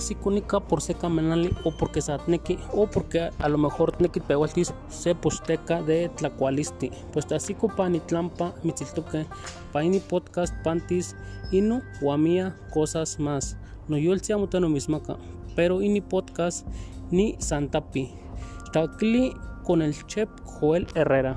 así cúnica por seca menali o porque satneki o porque a lo mejor tneki pehualtis se posteca de tlacualisti. Pues así copani tlampa mitziltoque paini podcast pantis inu guamia cosas más. No yo el no mismaca pero ini podcast ni santapi. Tacli con el chef Joel Herrera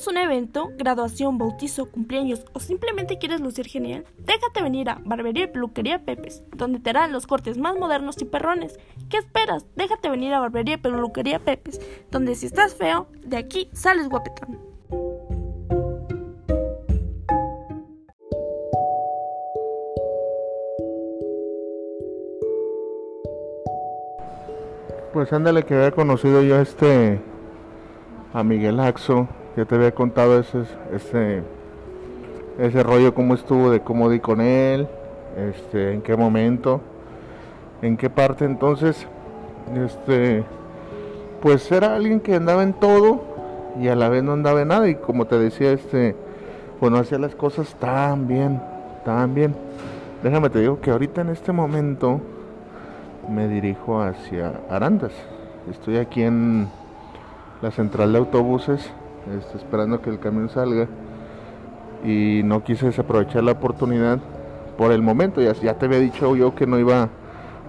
¿Tienes un evento, graduación, bautizo, cumpleaños o simplemente quieres lucir genial? Déjate venir a Barbería y Peluquería Pepes, donde te harán los cortes más modernos y perrones. ¿Qué esperas? Déjate venir a Barbería y Peluquería Pepes, donde si estás feo, de aquí sales guapetón. Pues ándale que había conocido yo a este a Miguel Axo ya te había contado ese, ese, ese rollo, cómo estuvo, de cómo di con él, este, en qué momento, en qué parte. Entonces, este, pues era alguien que andaba en todo y a la vez no andaba en nada. Y como te decía, este, pues no hacía las cosas tan bien, tan bien. Déjame te digo que ahorita en este momento me dirijo hacia Arandas. Estoy aquí en la central de autobuses este, esperando que el camión salga y no quise desaprovechar la oportunidad por el momento. Ya, ya te había dicho yo que no iba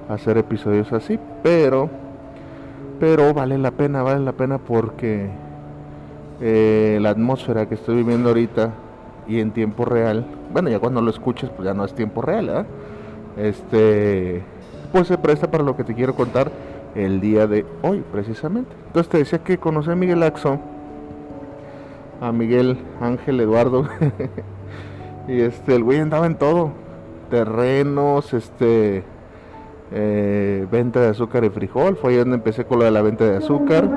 a hacer episodios así, pero pero vale la pena, vale la pena porque eh, la atmósfera que estoy viviendo ahorita y en tiempo real, bueno, ya cuando lo escuches, pues ya no es tiempo real, Este, pues se presta para lo que te quiero contar el día de hoy, precisamente. Entonces te decía que conocí a Miguel Axo a Miguel Ángel Eduardo. y este, el güey andaba en todo. Terrenos, este, eh, venta de azúcar y frijol. Fue ahí donde empecé con lo de la venta de azúcar.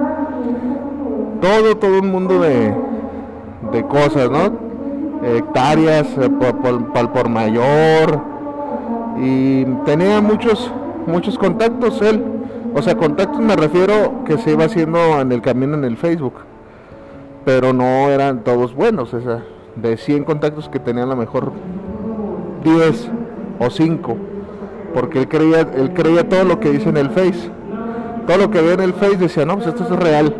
Todo, todo un mundo de, de cosas, ¿no? Hectáreas, eh, por, por, mayor. Y tenía muchos, muchos contactos él. O sea, contactos me refiero que se iba haciendo en el camino en el Facebook pero no eran todos buenos. O de 100 contactos que tenía a lo mejor 10 o 5, porque él creía, él creía todo lo que dice en el Face. Todo lo que ve en el Face decía, no, pues esto es real.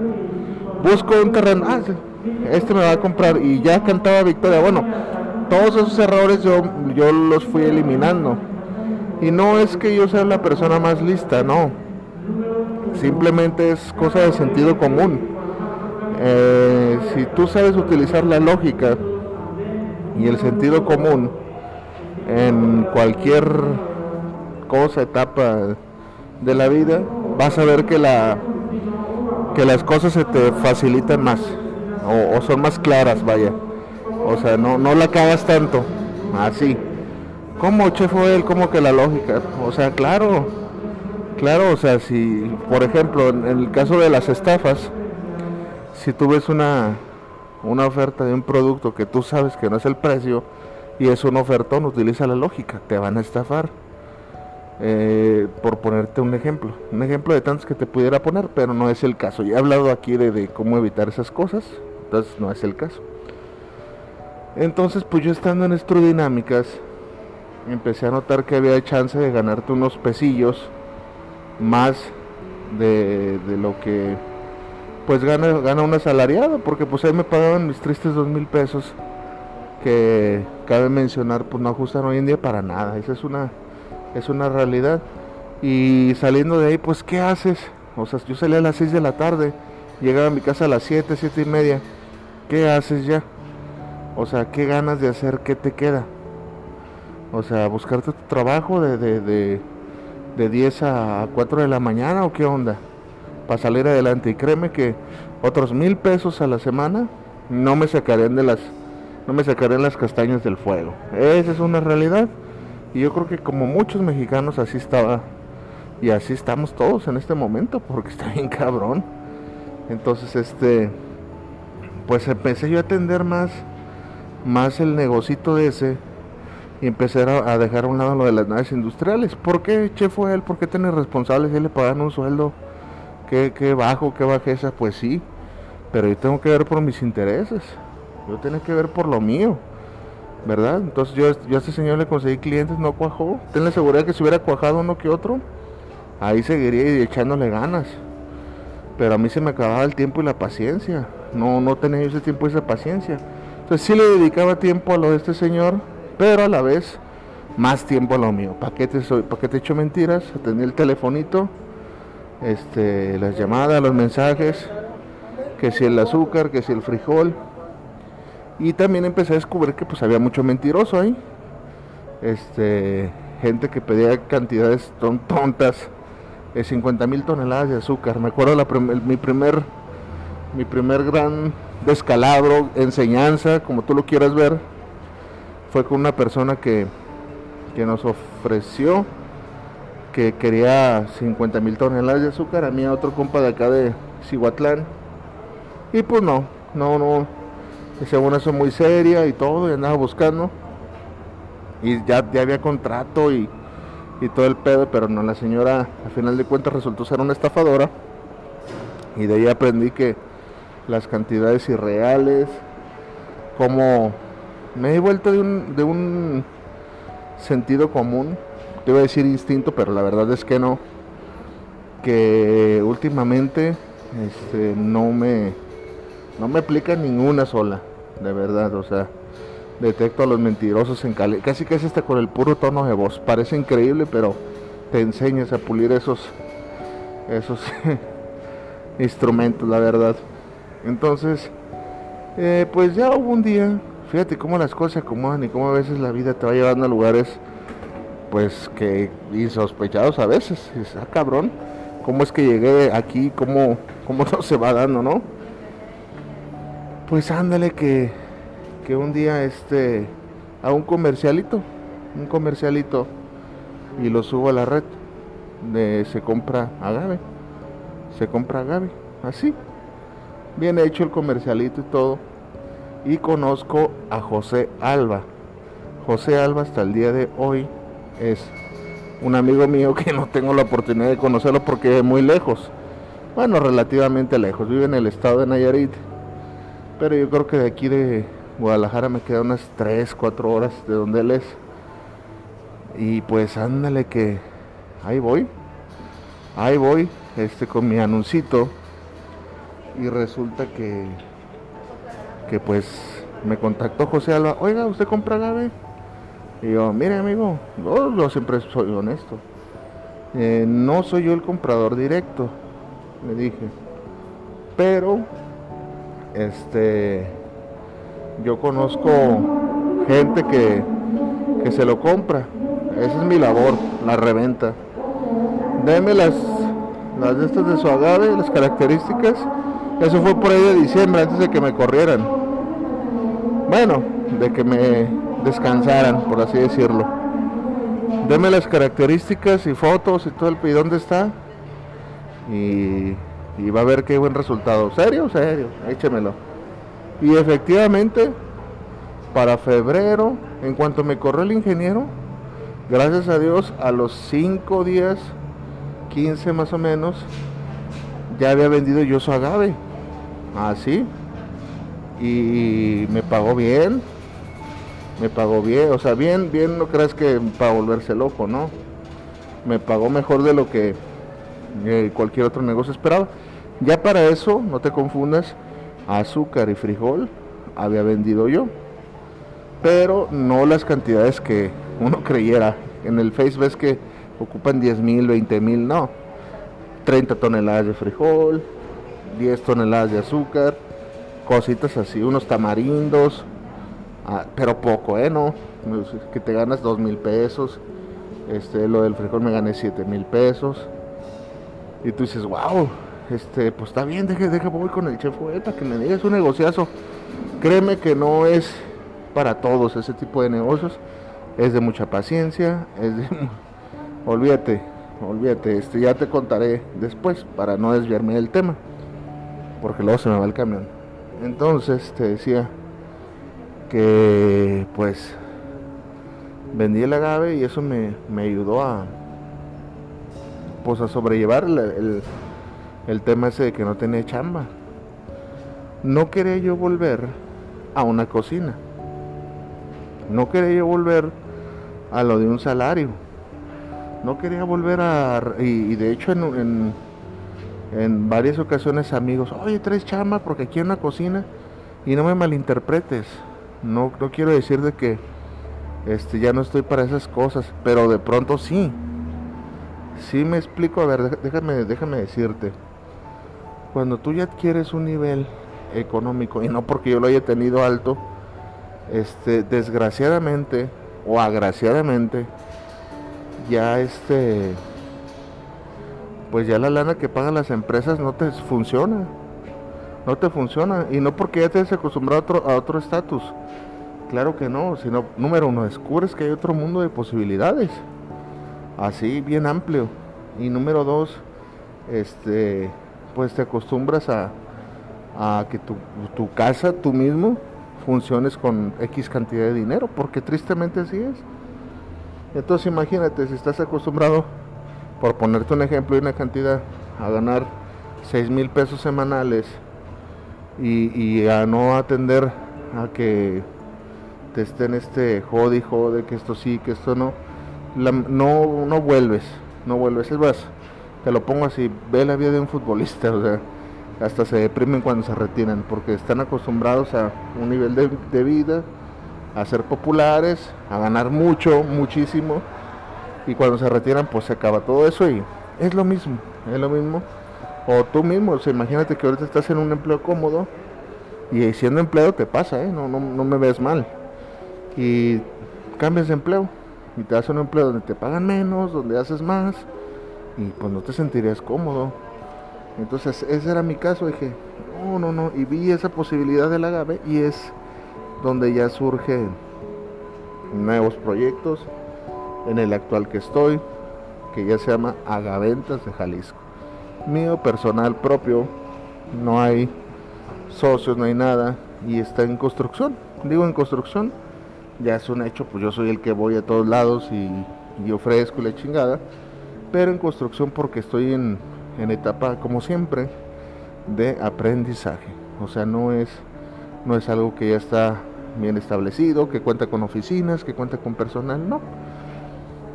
Busco un terreno, ah, este me va a comprar y ya cantaba victoria. Bueno, todos esos errores yo, yo los fui eliminando. Y no es que yo sea la persona más lista, no. Simplemente es cosa de sentido común eh, si tú sabes utilizar la lógica y el sentido común en cualquier cosa, etapa de la vida, vas a ver que la que las cosas se te facilitan más o, son más claras, vaya. O sea, no, no la cagas tanto, así. ¿Cómo, Chef él? ¿Cómo que la lógica? O sea, claro, claro, o sea, si, por ejemplo, en el caso de las estafas, si tú ves una, una oferta de un producto que tú sabes que no es el precio y es un ofertón, utiliza la lógica, te van a estafar. Eh, por ponerte un ejemplo, un ejemplo de tantos que te pudiera poner, pero no es el caso. Ya he hablado aquí de, cómo evitar esas cosas, entonces no es el caso. Entonces, pues yo estando en dinámicas empecé a notar que había chance de ganarte unos pesillos más de lo que pues gana, gana un asalariado, porque pues ahí me pagaban mis tristes dos mil pesos, que cabe mencionar, pues no ajustan hoy en día para nada, esa es una, es una realidad. Y saliendo de ahí, pues ¿qué haces? O sea, yo salía a las 6 de la tarde, llegaba a mi casa a las 7, siete y media, ¿qué haces ya? O sea, ¿qué ganas de hacer? ¿Qué te queda? O sea, buscarte tu trabajo de, de, de, de 10 a 4 de la mañana o qué onda? Para salir adelante. Y créeme que otros mil pesos a la semana no me sacarían de las, no me sacarían las castañas del fuego. Esa es una realidad. Y yo creo que como muchos mexicanos así estaba y así estamos todos en este momento porque está bien cabrón. Entonces este pues empecé yo a atender más más el negocito de ese y empecé a, dejar a un lado lo de las naves industriales. ¿Por qué Che fue él? ¿Por qué tiene responsables? ¿Y le pagan un sueldo? ¿Qué, qué bajo? ¿Qué bajeza? Pues sí, pero yo tengo que ver por mis intereses. Yo tengo que ver por lo mío. ¿Verdad? Entonces yo, yo a este señor le conseguí clientes, no cuajó. Ten la seguridad que si hubiera cuajado uno que otro, ahí seguiría echándole ganas. Pero a mí se me acababa el tiempo y la paciencia. No, no tenía ese tiempo y esa paciencia. Entonces sí le dedicaba tiempo a lo de este señor, pero a la vez más tiempo a lo mío. ¿Para qué te, soy, qué te echo mentiras? Atendí el telefonito, este, las llamadas, los mensajes, que si el azúcar, que si el frijol. Y también empecé a descubrir que pues había mucho mentiroso ahí. Este, gente que pedía cantidades tontas de 50 mil toneladas de azúcar. Me acuerdo la mi primer mi primer gran descalabro, enseñanza, como tú lo quieras ver, fue con una persona que, que nos ofreció que quería 50 mil toneladas de azúcar, a mí a otro compa de acá de Cihuatlán. Y pues no, no, no, según eso muy seria y todo, y andaba buscando. Y ya, ya había contrato y, y todo el pedo, pero no, la señora a final de cuentas resultó ser una estafadora. Y de ahí aprendí que las cantidades irreales, como me he vuelto de un, de un sentido común, te iba a decir instinto, pero la verdad es que no, que últimamente este, no me no me aplica ninguna sola, de verdad, o sea, detecto a los mentirosos en cali casi casi está con el puro tono de voz, parece increíble, pero te enseñas a pulir esos esos instrumentos, la verdad. Entonces, eh, pues ya hubo un día, fíjate cómo las cosas se acomodan y cómo a veces la vida te va llevando a lugares, pues que insospechados a veces. Es, ah, cabrón, ¿cómo es que llegué aquí? ¿Cómo, cómo no se va dando, no? Pues ándale que, que un día este, a un comercialito, un comercialito, y lo subo a la red, se compra agave, se compra agave, así, bien hecho el comercialito y todo. Y conozco a José Alba. José Alba hasta el día de hoy es un amigo mío que no tengo la oportunidad de conocerlo porque es muy lejos. Bueno, relativamente lejos. Vive en el estado de Nayarit. Pero yo creo que de aquí de Guadalajara me queda unas 3, 4 horas de donde él es. Y pues ándale que ahí voy. Ahí voy, este con mi anuncito y resulta que, que pues me contactó José Alba, oiga, ¿usted compra agave? Y yo, mire amigo, yo, siempre soy honesto. Eh, no soy yo el comprador directo, le dije. Pero, este, yo conozco gente que, que se lo compra. Esa es mi labor, la reventa. Deme las, las de estas de su agave, las características eso fue por ahí de diciembre, antes de que me corrieran. Bueno, de que me descansaran, por así decirlo. Deme las características y fotos y todo el y dónde está. Y, y va a ver qué buen resultado. ¿Serio? Serio, échemelo. Y efectivamente, para febrero, en cuanto me corrió el ingeniero, gracias a Dios, a los 5 días, 15 más o menos, ya había vendido yo su agave. Así. y me pagó bien. Me pagó bien. O sea, bien, bien, no creas que para volverse loco, ¿no? Me pagó mejor de lo que eh, cualquier otro negocio esperaba. Ya para eso, no te confundas, azúcar y frijol había vendido yo. Pero no las cantidades que uno creyera. En el Face ves que ocupan 10 mil, 20 mil, no 30 toneladas de frijol, 10 toneladas de azúcar, cositas así, unos tamarindos, ah, pero poco, ¿eh? No, que te ganas 2 mil pesos, este, lo del frijol me gané 7 mil pesos, y tú dices, wow, este, pues está bien, deje, voy con el chef para que me diga, es un negociazo. Créeme que no es para todos ese tipo de negocios, es de mucha paciencia, es olvídate, olvídate, este, ya te contaré después para no desviarme del tema, porque luego se me va el camión. Entonces te decía que pues vendí el agave y eso me, me ayudó a pues a sobrellevar el, el, tema ese de que no tenía chamba. No quería yo volver a una cocina. No quería yo volver a lo de un salario. No quería volver a... Y, de hecho en, en, varias ocasiones amigos, oye, traes chamba porque aquí en una cocina. Y no me malinterpretes. No, no quiero decir de que este, ya no estoy para esas cosas, pero de pronto sí. Sí me explico, a ver, déjame, déjame decirte. Cuando tú ya adquieres un nivel económico, y no porque yo lo haya tenido alto, este, desgraciadamente o agraciadamente, ya este, pues ya la lana que pagan las empresas no te funciona. No te funciona. Y no porque ya te has acostumbrado a otro estatus. Claro que no, sino número uno, descubres que hay otro mundo de posibilidades, así bien amplio. Y número dos, este, pues te acostumbras a, a que tu, tu, casa, tú mismo, funciones con X cantidad de dinero, porque tristemente así es. Entonces imagínate, si estás acostumbrado, por ponerte un ejemplo y una cantidad, a ganar 6 mil pesos semanales y, y a no atender a que te estén este jode y jode que esto sí, que esto no, no, no vuelves, no vuelves, es más, te lo pongo así, ve la vida de un futbolista, o sea, hasta se deprimen cuando se retiran, porque están acostumbrados a un nivel de vida, a ser populares, a ganar mucho, muchísimo, y cuando se retiran pues se acaba todo eso y es lo mismo, es lo mismo. O tú mismo, imagínate que ahorita estás en un empleo cómodo y siendo empleado te pasa, ¿eh? no, no, no me ves mal y cambias de empleo y te das un empleo donde te pagan menos, donde haces más y pues no te sentirías cómodo. Entonces ese era mi caso, dije, no, no, no, y vi esa posibilidad del agave y es donde ya surgen nuevos proyectos, en el actual que estoy, que ya se llama Agaventas de Jalisco. Mío personal propio, no hay socios, no hay nada, y está en construcción. Digo en construcción ya es un hecho, pues yo soy el que voy a todos lados y, ofrezco la chingada, pero en construcción porque estoy en, etapa, como siempre, de aprendizaje. O sea, no es, no es algo que ya está bien establecido, que cuenta con oficinas, que cuenta con personal, no.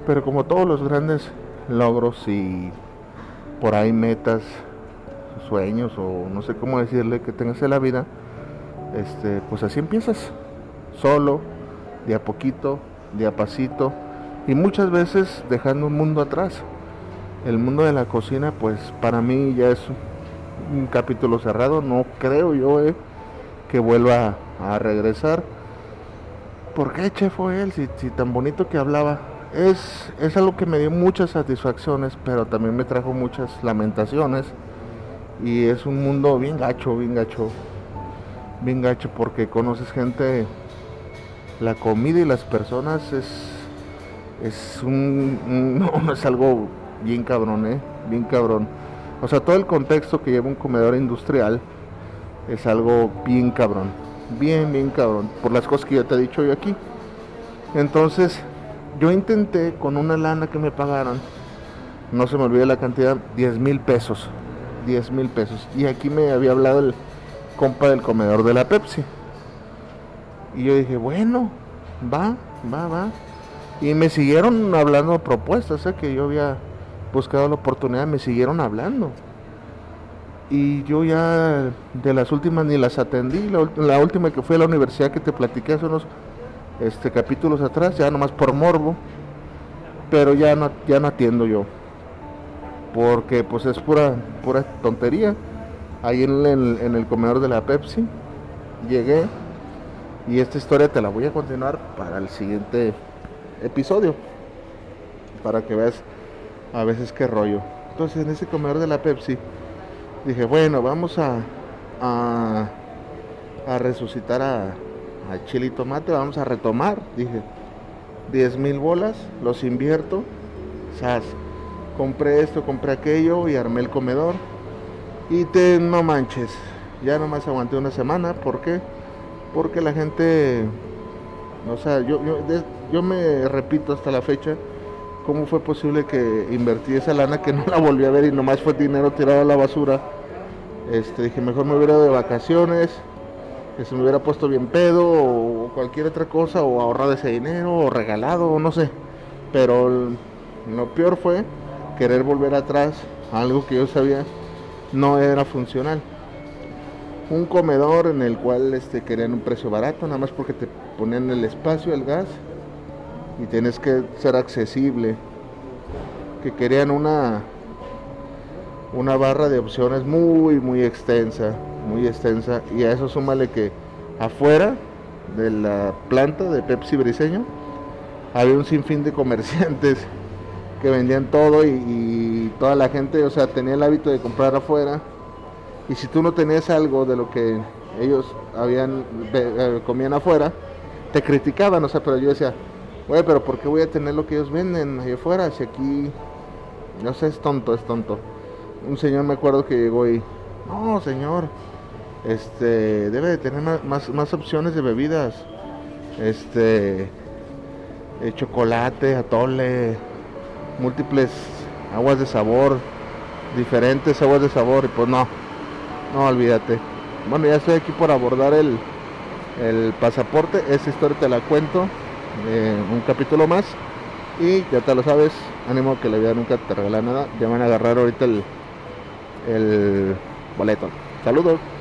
Pero como todos los grandes logros y por ahí metas, sueños o no sé cómo decirle que tengas en la vida, este, pues así empiezas, solo, de a poquito, de a pasito y muchas veces dejando un mundo atrás. El mundo de la cocina pues para mí ya es un capítulo cerrado, no creo yo eh, que vuelva a, regresar. ¿Por qué chef fue él? Si, si, tan bonito que hablaba. Es, es algo que me dio muchas satisfacciones, pero también me trajo muchas lamentaciones. Y es un mundo bien gacho, bien gacho. Bien gacho porque conoces gente la comida y las personas es, es un, no, es algo bien cabrón, ¿eh? Bien cabrón. O sea, todo el contexto que lleva un comedor industrial es algo bien cabrón. Bien, bien cabrón. Por las cosas que ya te he dicho yo aquí. Entonces, yo intenté con una lana que me pagaron, no se me olvide la cantidad, 10 mil pesos. 10 mil pesos. Y aquí me había hablado el compa del comedor de la Pepsi. Y yo dije, bueno, va, va, va. Y me siguieron hablando propuestas, ¿eh? que yo había buscado la oportunidad, me siguieron hablando. Y yo ya de las últimas ni las atendí, la, última que fue a la universidad que te platiqué hace unos este, capítulos atrás, ya nomás por morbo, pero ya no, ya no atiendo yo. Porque pues es pura, pura tontería. Ahí en el comedor de la Pepsi llegué, y esta historia te la voy a continuar para el siguiente episodio. Para que veas a veces qué rollo. Entonces en ese comedor de la Pepsi dije, bueno, vamos a, a resucitar a, a Chile y Tomate, vamos a retomar. Dije, 10 mil bolas, los invierto. ¿sabes? Compré esto, compré aquello y armé el comedor. Y te no manches, ya nomás aguanté una semana. ¿Por qué? Porque la gente, o sea, yo, yo, me repito hasta la fecha, ¿cómo fue posible que invertí esa lana que no la volví a ver y nomás fue dinero tirado a la basura? Este, dije, mejor me hubiera de vacaciones, que se me hubiera puesto bien pedo o cualquier otra cosa, o ahorrado ese dinero, o regalado, o no sé. Pero lo peor fue querer volver atrás algo que yo sabía no era funcional. Un comedor en el cual este, querían un precio barato, nada más porque te ponían el espacio, el gas, y tienes que ser accesible. Que querían una, una barra de opciones muy, muy extensa, muy extensa. Y a eso súmale que afuera de la planta de Pepsi Briseño había un sinfín de comerciantes que vendían todo y, toda la gente, o sea, tenía el hábito de comprar afuera. Y si tú no tenías algo de lo que ellos habían eh, comían afuera, te criticaban, o sea, pero yo decía, güey, pero ¿por qué voy a tener lo que ellos venden ahí afuera? Si aquí, no sé, es tonto, es tonto. Un señor me acuerdo que llegó y, no, señor, este, debe de tener más, opciones de bebidas, este, eh, chocolate, atole, múltiples aguas de sabor, diferentes aguas de sabor, y pues no, no, olvídate. Bueno, ya estoy aquí por abordar el, el pasaporte, esa historia te la cuento, eh, un capítulo más, y ya te lo sabes, ánimo que la vida nunca te regala nada, ya van a agarrar ahorita el, el boleto. Saludos.